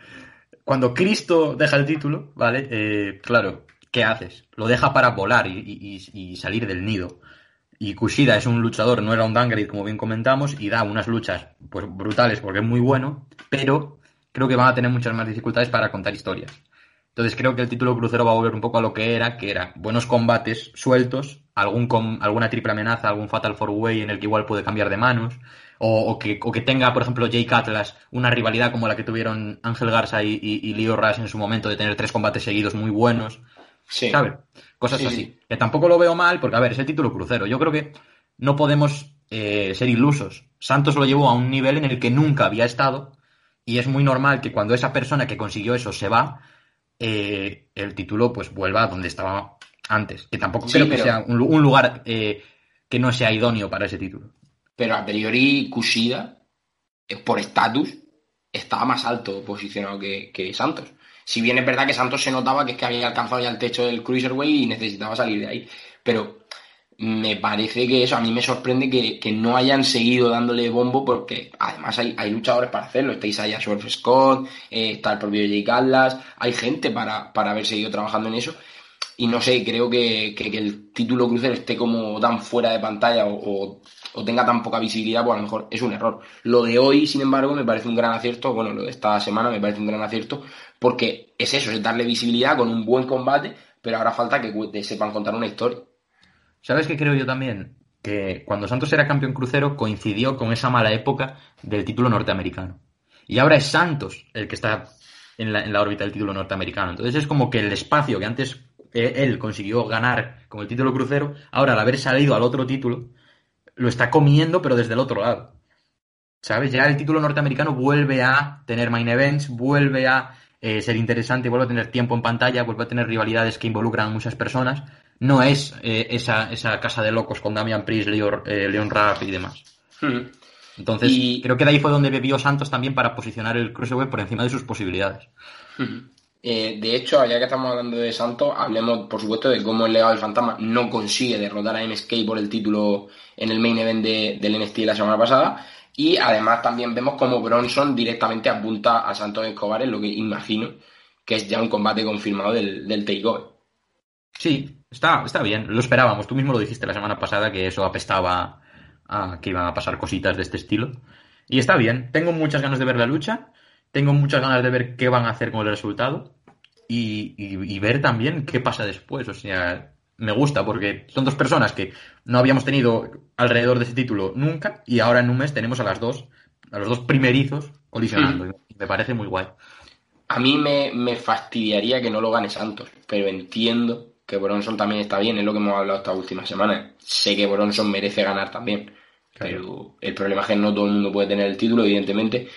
cuando Cristo deja el título, ¿vale? Eh, claro, ¿qué haces? Lo deja para volar y, y, y, salir del nido. Y Kushida es un luchador, no era un downgrade, como bien comentamos, y da unas luchas pues brutales porque es muy bueno, pero creo que van a tener muchas más dificultades para contar historias. Entonces creo que el título crucero va a volver un poco a lo que era, que era buenos combates sueltos, algún alguna triple amenaza, algún Fatal Four Way en el que igual puede cambiar de manos, o, que, o que, tenga, por ejemplo, Jake Atlas una rivalidad como la que tuvieron Ángel Garza y, y, Leo Rush en su momento, de tener tres combates seguidos muy buenos. Sí. ¿Sabes? Cosas así. Que tampoco lo veo mal, porque, a ver, es el título crucero. Yo creo que no podemos eh, ser ilusos. Santos lo llevó a un nivel en el que nunca había estado, y es muy normal que cuando esa persona que consiguió eso se va, eh, el título pues vuelva a donde estaba antes. Que tampoco creo que sea un, lugar eh, que no sea idóneo para ese título. Pero a priori Kushida, eh, por estatus, estaba más alto posicionado que, Santos. Si bien es verdad que Santos se notaba que es que había alcanzado ya el techo del Cruiserweight y necesitaba salir de ahí. Pero me parece que eso, a mí me sorprende que, no hayan seguido dándole bombo porque además hay, luchadores para hacerlo. Está Isaiah Swerve Scott, eh, está el propio Atlas, hay gente para, para haber seguido trabajando en eso. Y no sé, creo que, que, el título crucero esté como tan fuera de pantalla o, o, tenga tan poca visibilidad, pues a lo mejor es un error. Lo de hoy, sin embargo, me parece un gran acierto. Bueno, lo de esta semana me parece un gran acierto porque es eso, es darle visibilidad con un buen combate, pero ahora falta que sepan contar una historia. ¿Sabes qué creo yo también? Que cuando Santos era campeón crucero coincidió con esa mala época del título norteamericano. Y ahora es Santos el que está en la, órbita del título norteamericano. Entonces es como que el espacio que antes eh, él consiguió ganar con el título crucero, ahora al haber salido al otro título, lo está comiendo pero desde el otro lado. ¿Sabes? Ya el título norteamericano vuelve a tener main events, vuelve a eh, ser interesante, vuelve a tener tiempo en pantalla, vuelve a tener rivalidades que involucran a muchas personas no es eh, esa, esa, casa de locos con Damian Priest, Leon, eh, Leon Rapp y demás. Hmm. Entonces, creo que de ahí fue donde bebió Santos también para posicionar el Cruiserweight por encima de sus posibilidades. Hmm. Eh, de hecho, ya que estamos hablando de Santos, hablemos, por supuesto, de cómo el legado del fantasma no consigue derrotar a MSK por el título en el main event de, del NXT la semana pasada. Y además también vemos cómo Bronson directamente apunta a Santos Escobar en lo que imagino que es ya un combate confirmado del, del takeover. Sí, Está, está bien, lo esperábamos. Tú mismo lo dijiste la semana pasada que eso apestaba a que iban a pasar cositas de este estilo. Y está bien. Tengo muchas ganas de ver la lucha. Tengo muchas ganas de ver qué van a hacer con el resultado. Y, ver también qué pasa después. O sea, me gusta porque son dos personas que no habíamos tenido alrededor de ese título nunca. Y ahora en un mes tenemos a las dos, a los dos primerizos colisionando. Me parece muy guay. A mí me, me fastidiaría que no lo gane Santos, pero entiendo que Bronson también está bien, es lo que hemos hablado estas últimas semanas. Sé que Bronson merece ganar también, pero el problema es que no todo el mundo puede tener el título, evidentemente,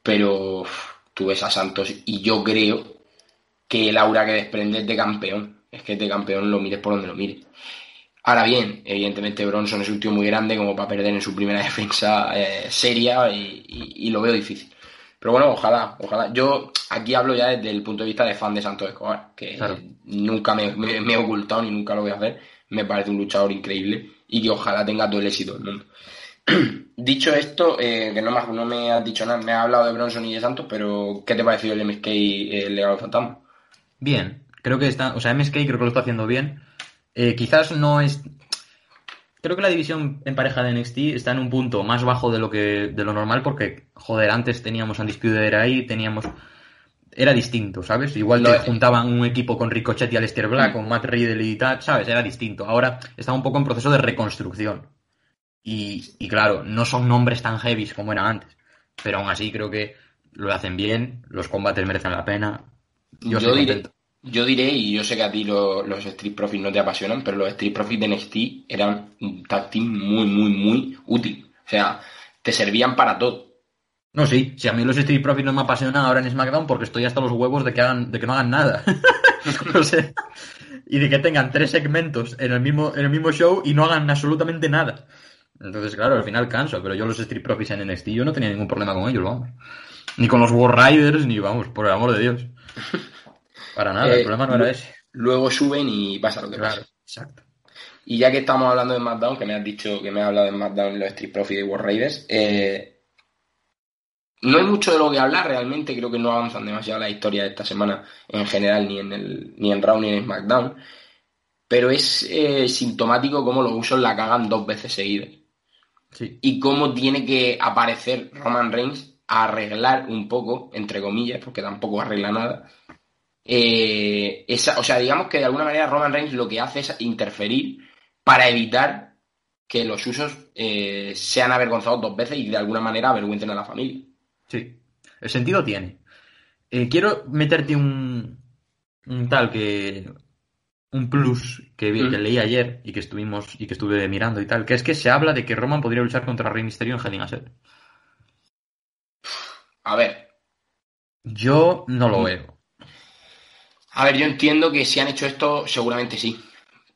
pero tú ves a Santos y yo creo que el aura que desprende es de campeón. Es que de campeón lo mires por donde lo mires. Ahora bien, evidentemente Bronson es un tío muy grande como para perder en su primera defensa eh, seria y, lo veo difícil. Pero bueno, ojalá, ojalá. Yo aquí hablo ya desde el punto de vista de fan de Santos Escobar, que nunca me, he ocultado ni nunca lo voy a hacer. Me parece un luchador increíble y que ojalá tenga todo el éxito del mundo. Dicho esto, eh, que no me, no me has dicho nada, me has hablado de Bronson y de Santos, pero ¿qué te ha parecido el MSK el legado fantasma? Bien, creo que está, o sea, MSK creo que lo está haciendo bien. Eh, quizás no es creo que la división en pareja de NXT está en un punto más bajo de lo que de lo normal porque joder antes teníamos Undisputed Era ahí teníamos era distinto sabes igual te juntaban un equipo con Ricochet y Aleister Black mm. con Matt Riddle y tal sabes era distinto. Ahora está un poco en proceso de reconstrucción. Y, y claro no son nombres tan heavy como eran antes pero aún así creo que lo hacen bien los combates merecen la pena. Yo, yo, Yo diré, y yo sé que a ti lo- los Street Profits no te apasionan, pero los Street Profits de NXT eran un tag team muy, muy, muy útil. O sea, te servían para todo. No, sí, si a mí los Street Profits no me apasionan ahora en SmackDown porque estoy hasta los huevos de que hagan, de que no hagan nada. O sea, y de que tengan tres segmentos en el mismo, en el mismo show y no hagan absolutamente nada. Entonces, claro, al final canso, pero yo los Street Profits en NXT yo no tenía ningún problema con ellos, vamos. Ni con los War Riders, ni vamos, por el amor de Dios. Para nada, Eh, el problema no era ese. Luego suben y pasa lo que Claro, pasa. exacto. Y ya que estamos hablando de SmackDown, que me has dicho que me has hablado de SmackDown y los Street Profits y War Raiders, eh, no hay mucho de lo que hablar realmente, creo que no avanzan demasiado la historia de esta semana en general, ni en, el, ni en Raw ni en SmackDown, pero es eh, sintomático cómo los usos la cagan dos veces seguidas Sí. y cómo tiene que aparecer Roman Reigns a arreglar un poco, entre comillas, porque tampoco arregla nada. Eh, esa, o sea, digamos que de alguna manera Roman Reigns lo que hace es interferir para evitar que los usos eh, sean avergonzados dos veces y de alguna manera avergüencen a la familia. Sí, el sentido tiene. Eh, quiero meterte un, un tal que. Un plus que, vi- Mm. que leí ayer y que estuvimos y que estuve mirando y tal, que es que se habla de que Roman podría luchar contra Rey Mysterio en Hell in a Cell. A ver, Yo no lo Mm. veo. A ver, yo entiendo que si han hecho esto, seguramente sí.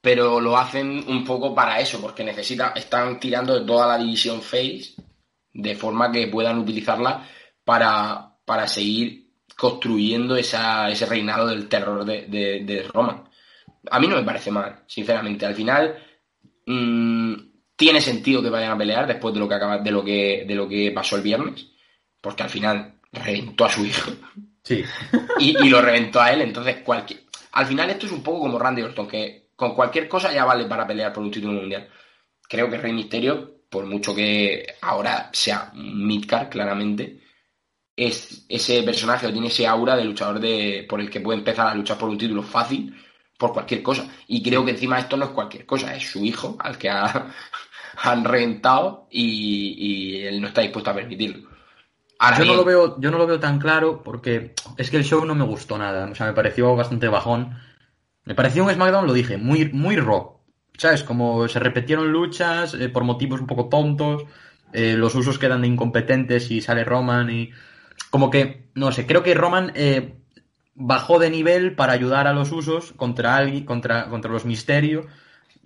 Pero lo hacen un poco para eso, porque necesitan, están tirando de toda la división Face de forma que puedan utilizarla para, para seguir construyendo esa, ese reinado del terror de, de, de Roman. A mí no me parece mal, sinceramente. Al final, mm, tiene sentido que vayan a pelear después de lo que acaba, de lo que, de lo que pasó el viernes, porque al final reventó a su hijo Sí. y, lo reventó a él. Entonces, cualquier... al final esto es un poco como Randy Orton, que con cualquier cosa ya vale para pelear por un título mundial. Creo que Rey Misterio, por mucho que ahora sea un midcard, claramente, es ese personaje o tiene ese aura de luchador de, por el que puede empezar a luchar por un título fácil por cualquier cosa. Y creo que encima esto no es cualquier cosa, es su hijo al que ha- han reventado y, y él no está dispuesto a permitirlo. Ahora Yo no lo veo, yo no lo veo tan claro porque es que el show no me gustó nada. O sea, me pareció bastante bajón. Me pareció un SmackDown, lo dije, muy, muy raw. ¿Sabes? Como se repitieron luchas eh, por motivos un poco tontos. eh, los usos quedan de incompetentes y sale Roman y. Como que, no sé, creo que Roman eh, bajó de nivel para ayudar a los usos contra alguien, contra, contra los misterios.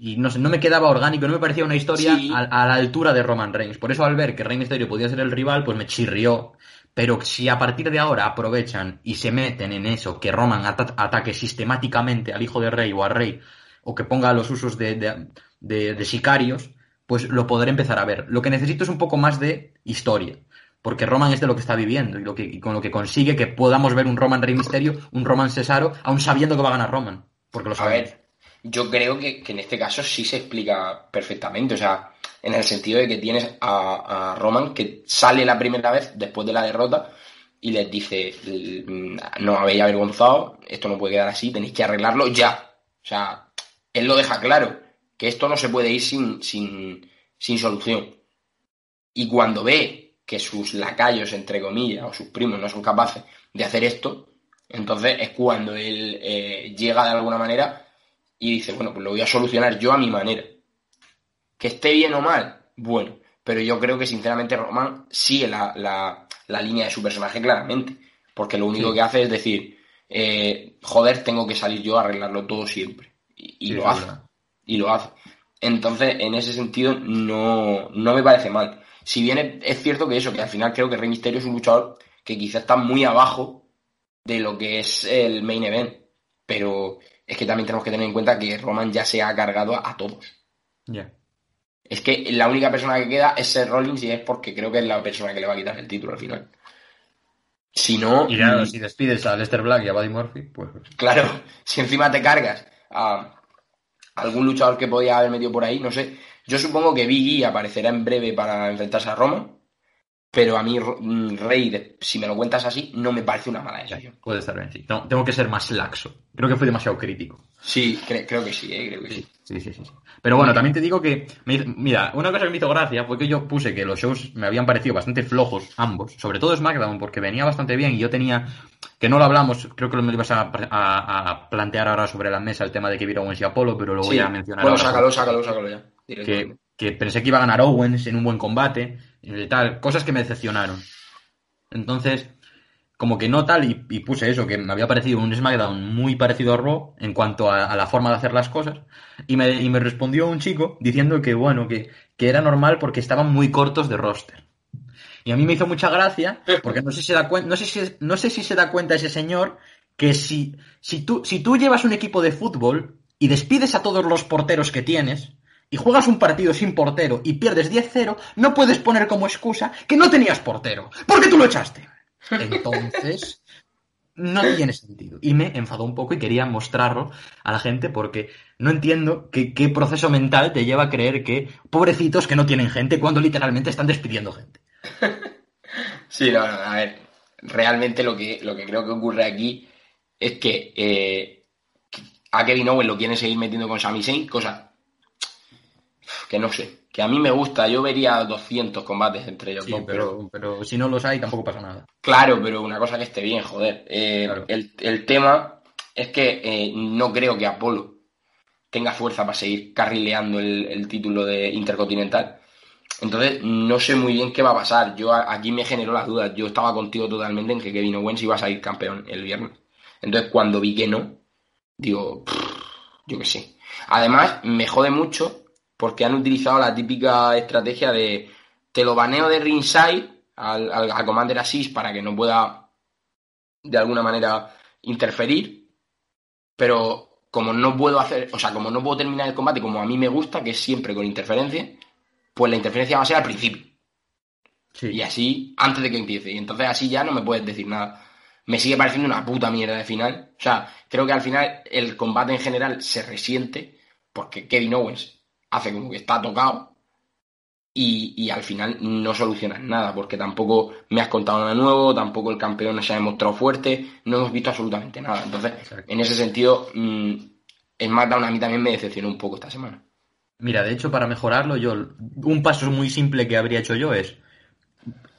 Y no sé, no me quedaba orgánico, no me parecía una historia Sí. a, a la altura de Roman Reigns. Por eso al ver que Rey Mysterio podía ser el rival, pues me chirrió. Pero si a partir de ahora aprovechan y se meten en eso, que Roman ata- ataque sistemáticamente al hijo de Rey o a Rey, o que ponga los usos de, de- de- de sicarios, pues lo podré empezar a ver. Lo que necesito es un poco más de historia. Porque Roman es de lo que está viviendo y, lo que, y con lo que consigue que podamos ver un Roman Rey Misterio, un Roman Cesaro, aún sabiendo que va a ganar Roman. Porque lo A sabemos. ver, yo creo que, que en este caso sí se explica perfectamente. O sea, en el sentido de que tienes a, a Roman que sale la primera vez después de la derrota y les dice, "Mm, no habéis avergonzado, esto no puede quedar así, tenéis que arreglarlo ya. O sea, él lo deja claro, que esto no se puede ir sin, sin, sin solución. Y cuando ve que sus lacayos, entre comillas, o sus primos no son capaces de hacer esto, entonces es cuando él eh, llega de alguna manera y dice, bueno, pues lo voy a solucionar yo a mi manera. Que esté bien o mal, bueno, pero yo creo que sinceramente Roman sigue la, la- la línea de su personaje claramente, porque lo único Sí. que hace es decir, eh, joder, tengo que salir yo a arreglarlo todo siempre. Y, y Sí, lo hace, verdad. y lo hace. Entonces, en ese sentido, no, no me parece mal. Si bien es, cierto que eso, que al final creo que Rey Mysterio es un luchador que quizá está muy abajo de lo que es el main event, pero es que también tenemos que tener en cuenta que Roman ya se ha cargado a, a todos. Ya. Es que la única persona que queda es Seth Rollins y es porque creo que es la persona que le va a quitar el título al final. Si no, Y claro, mm, si despides a Lester Black y a Buddy Murphy, pues. claro, si encima te cargas a algún luchador que podía haber metido por ahí, no sé. Yo supongo que Big E aparecerá en breve para enfrentarse a Roman, pero a mí mm, Rey, si me lo cuentas así, no me parece una mala decisión. Puede estar bien, sí. No, tengo que ser más laxo. Creo que fui demasiado crítico. Sí, cre- creo que sí, eh, creo que sí. Sí, sí, sí. sí. Pero bueno, también te digo que, me mira, una cosa que me hizo gracia fue que yo puse que los shows me habían parecido bastante flojos, ambos, sobre todo SmackDown, porque venía bastante bien y yo tenía que no lo hablamos, creo que lo ibas a, a- a plantear ahora sobre la mesa el tema de Kevin Owens y Apolo, pero lo voy Sí. a mencionar Bueno, sácalo, sácalo, sácalo ya. que, que pensé que iba a ganar Owens en un buen combate tal, cosas que me decepcionaron. Entonces, como que no tal, y, puse eso, que me había parecido un SmackDown muy parecido a Raw en cuanto a, a la forma de hacer las cosas, y me, y me respondió un chico diciendo que, bueno, que, que era normal porque estaban muy cortos de roster. Y a mí me hizo mucha gracia, porque no sé si se da no sé si, no sé si se da cuenta ese señor que si, si, tú, si tú llevas un equipo de fútbol y despides a todos los porteros que tienes, y juegas un partido sin portero y pierdes 10-0, no puedes poner como excusa que no tenías portero, porque tú lo echaste. Entonces, no tiene sentido. Y me enfadó un poco y quería mostrarlo a la gente porque no entiendo qué, proceso mental te lleva a creer que pobrecitos que no tienen gente cuando literalmente están despidiendo gente. Sí, no, no, a ver, realmente lo que, lo que creo que ocurre aquí es que a Kevin Owens lo quieren seguir metiendo con Sami Zayn, cosa que no sé, que a mí me gusta, yo vería 200 combates entre ellos Sí, dos, pero pero, pero si no los hay tampoco pasa nada. claro, pero una cosa que esté bien, joder. Eh, Claro. el, el tema es que eh, no creo que Apolo tenga fuerza para seguir carrileando el, el título de Intercontinental. Entonces, no sé muy bien qué va a pasar. Yo aquí me generó las dudas. Yo estaba contigo totalmente en que Kevin Owens iba a salir campeón el viernes. Entonces, cuando vi que no, digo, "Pff, yo qué sé. Además, me jode mucho porque han utilizado la típica estrategia de te lo baneo de ringside al, al, a Commander Assist para que no pueda de alguna manera interferir, pero como no puedo hacer, o sea, como no puedo terminar el combate como a mí me gusta, que es siempre con interferencia, pues la interferencia va a ser al principio. Sí. Y así, antes de que empiece. Y entonces así ya no me puedes decir nada. Me sigue pareciendo una puta mierda de final. O sea, creo que al final el combate en general se resiente porque Kevin Owens hace como que está tocado y, y al final no solucionas nada porque tampoco me has contado nada nuevo, tampoco el campeón se ha demostrado fuerte, no hemos visto absolutamente nada. Entonces, Exacto. en ese sentido, mmm, SmackDown a mí también me decepcionó un poco esta semana. Mira, de hecho, para mejorarlo, yo un paso muy simple que habría hecho yo es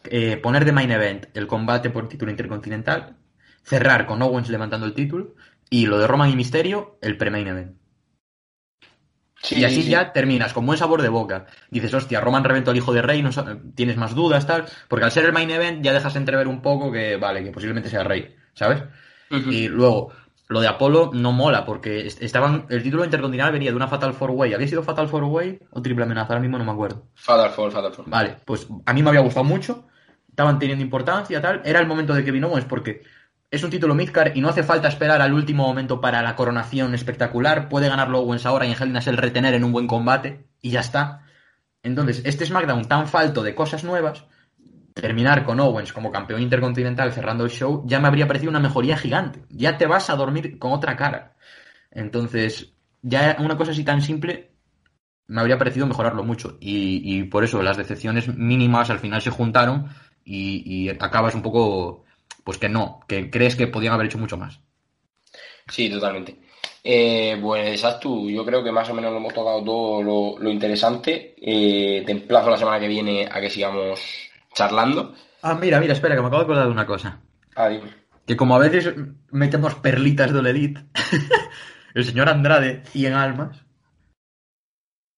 eh, poner de main event el combate por título intercontinental, cerrar con Owens levantando el título y lo de Roman y Misterio, el pre-main event. Sí, y así sí. ya terminas con buen sabor de boca. Dices, hostia, Roman reventó al hijo de Rey, no tienes más dudas, tal. Porque al ser el main event ya dejas entrever un poco que, vale, que posiblemente sea Rey, ¿sabes? Y luego, lo de Apolo no mola, porque est- estaban. El título intercontinental venía de una Fatal Four Way. ¿Había sido Fatal Four Way o triple amenaza? Ahora mismo no me acuerdo. Fatal Fall, Fatal Fall. Vale, pues a mí me había gustado mucho. Estaban teniendo importancia, tal. Era el momento de Kevin Owens porque es un título midcard y no hace falta esperar al último momento para la coronación espectacular. Puede ganarlo Owens ahora y en Hell in a Cell retener en un buen combate y ya está. Entonces, este SmackDown tan falto de cosas nuevas, terminar con Owens como campeón intercontinental cerrando el show, ya me habría parecido una mejoría gigante. Ya te vas a dormir con otra cara. Entonces, ya una cosa así tan simple me habría parecido mejorarlo mucho. Y, por eso las decepciones mínimas al final se juntaron y acabas un poco, pues que no, que crees que podían haber hecho mucho más. Sí, totalmente. Eh, pues tú, yo creo que más o menos lo hemos tocado todo lo, lo interesante. Eh, te emplazo la semana que viene a que sigamos charlando. Ah, mira, mira, espera, que me acabo de acordar de una cosa. Ah, dime. Que como a veces metemos perlitas de Oledit, el señor Andrade, 100 almas,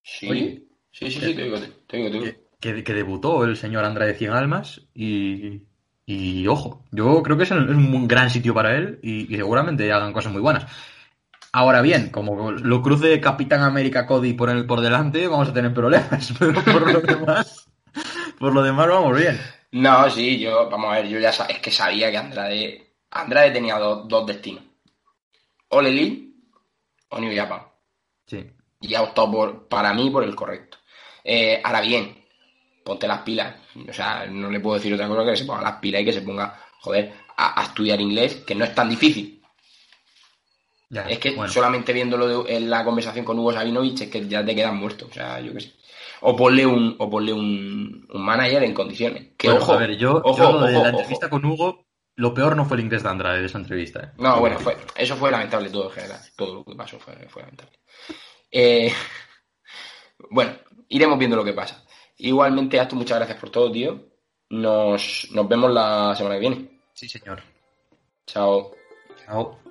Sí, Oye. sí, sí, sí, te digo, te digo, te digo. que, que debutó el señor Andrade 100 almas y, y ojo, yo creo que es un, es un gran sitio para él y, y seguramente hagan cosas muy buenas. Ahora bien, como lo cruce Capitán América Cody por el por delante, vamos a tener problemas, pero por lo demás, por lo demás vamos bien. No, sí, yo, vamos a ver, yo ya es que sabía que Andrade, Andrade tenía dos, dos destinos. All Elite o New Japan. Sí. Y ha optado por, para mí por el correcto. Eh, ahora bien, ponte las pilas. O sea, no le puedo decir otra cosa que se ponga las pilas y que se ponga, joder, a, a estudiar inglés, que no es tan difícil. Ya, Es que bueno. solamente viéndolo de- en la conversación con Hugo Sabinovich es que ya te quedas muerto. O sea, yo qué sé. O ponle un, o ponle un, un manager en condiciones. Que Bueno, ojo, a ver, yo, ojo, yo lo de ojo, la ojo. entrevista con Hugo, lo peor no fue el inglés de Andrade de esa entrevista. ¿eh? No, bueno, fue, eso fue lamentable todo en general. Todo lo que pasó fue, fue lamentable. Eh, bueno, iremos viendo lo que pasa. Igualmente, Astu, muchas gracias por todo, tío. Nos, nos vemos la semana que viene. Sí, señor. Chao. Chao.